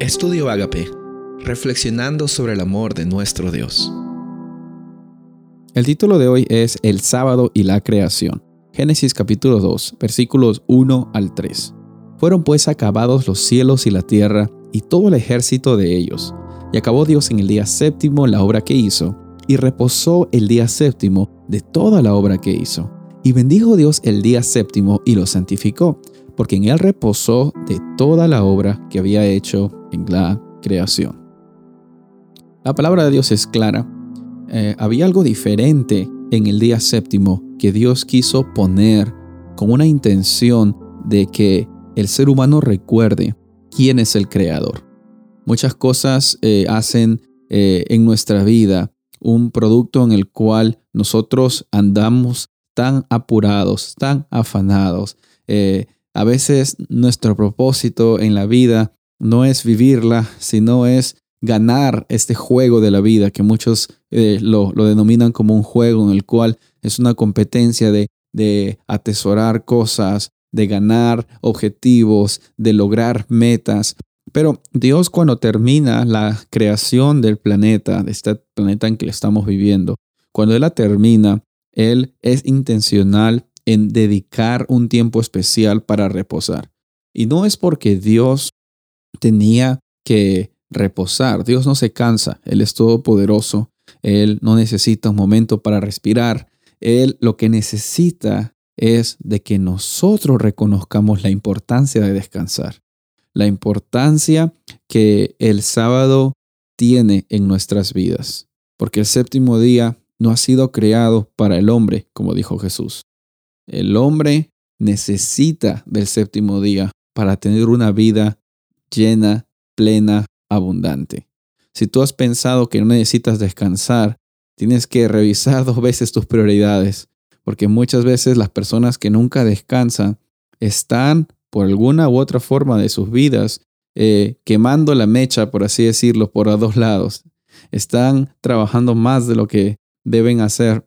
Estudio Agape, reflexionando sobre el amor de nuestro Dios. El título de hoy es El sábado y la creación. Génesis capítulo 2, versículos 1 al 3. Fueron pues acabados los cielos y la tierra y todo el ejército de ellos. Y acabó Dios en el día séptimo la obra que hizo, y reposó el día séptimo de toda la obra que hizo. Y bendijo Dios el día séptimo y lo santificó, porque en él reposó de toda la obra que había hecho en la creación. La palabra de Dios es clara. Eh, había algo diferente en el día séptimo que Dios quiso poner con una intención de que el ser humano recuerde quién es el creador. Muchas cosas eh, hacen eh, en nuestra vida un producto en el cual nosotros andamos tan apurados, tan afanados. a veces nuestro propósito en la vida no es vivirla, sino es ganar este juego de la vida, que muchos eh, lo, denominan como un juego en el cual es una competencia de, de atesorar cosas, de ganar objetivos, de lograr metas. Pero Dios cuando termina la creación del planeta, de este planeta en que estamos viviendo, cuando Él la termina, Él es intencional en dedicar un tiempo especial para reposar. Y no es porque Dios tenía que reposar. Dios no se cansa, Él es todopoderoso, Él no necesita un momento para respirar, Él lo que necesita es de que nosotros reconozcamos la importancia de descansar, la importancia que el sábado tiene en nuestras vidas, porque el séptimo día no ha sido creado para el hombre, como dijo Jesús. El hombre necesita del séptimo día para tener una vida llena, plena, abundante. Si tú has pensado que no necesitas descansar, tienes que revisar dos veces tus prioridades, porque muchas veces las personas que nunca descansan están, por alguna u otra forma de sus vidas, eh, quemando la mecha, por así decirlo, por a dos lados. Están trabajando más de lo que deben hacer.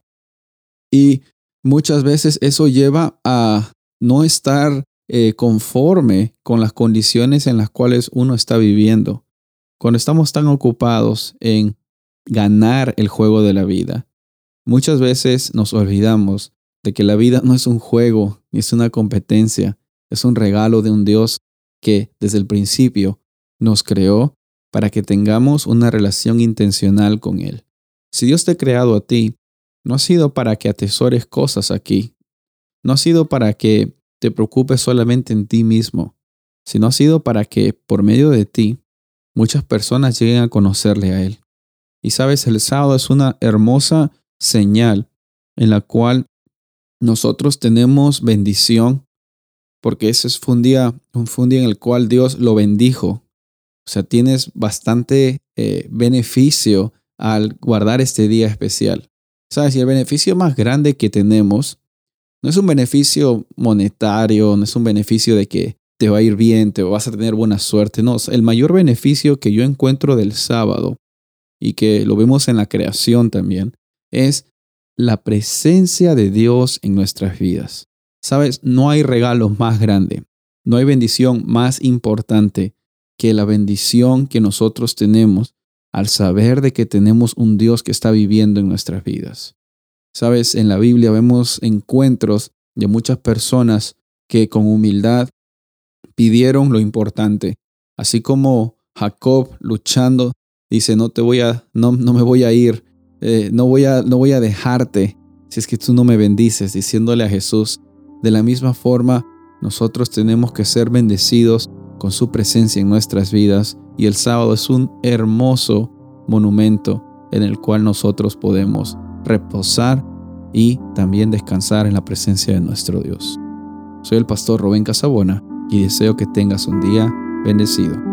Y muchas veces eso lleva a no estar eh, conforme con las condiciones en las cuales uno está viviendo. Cuando estamos tan ocupados en ganar el juego de la vida, muchas veces nos olvidamos de que la vida no es un juego ni es una competencia, es un regalo de un Dios que desde el principio nos creó para que tengamos una relación intencional con Él. Si Dios te ha creado a ti, no ha sido para que atesores cosas aquí, no ha sido para que te preocupes solamente en ti mismo, sino ha sido para que, por medio de ti, muchas personas lleguen a conocerle a Él. Y sabes, el sábado es una hermosa señal en la cual nosotros tenemos bendición, porque ese fue un día, un día en el cual Dios lo bendijo. O sea, tienes bastante eh, beneficio al guardar este día especial. ¿Sabes? Y el beneficio más grande que tenemos no es un beneficio monetario, no es un beneficio de que te va a ir bien, te vas a tener buena suerte. No, el mayor beneficio que yo encuentro del sábado y que lo vemos en la creación también es la presencia de Dios en nuestras vidas. Sabes, no hay regalo más grande, no hay bendición más importante que la bendición que nosotros tenemos al saber de que tenemos un Dios que está viviendo en nuestras vidas. Sabes, en la Biblia vemos encuentros de muchas personas que con humildad pidieron lo importante, así como Jacob luchando dice no te voy a no, no me voy a ir, eh, no voy a no voy a dejarte si es que tú no me bendices, diciéndole a Jesús. De la misma forma nosotros tenemos que ser bendecidos con su presencia en nuestras vidas y el sábado es un hermoso monumento en el cual nosotros podemos reposar y también descansar en la presencia de nuestro Dios. Soy el pastor Rubén Casabona y deseo que tengas un día bendecido.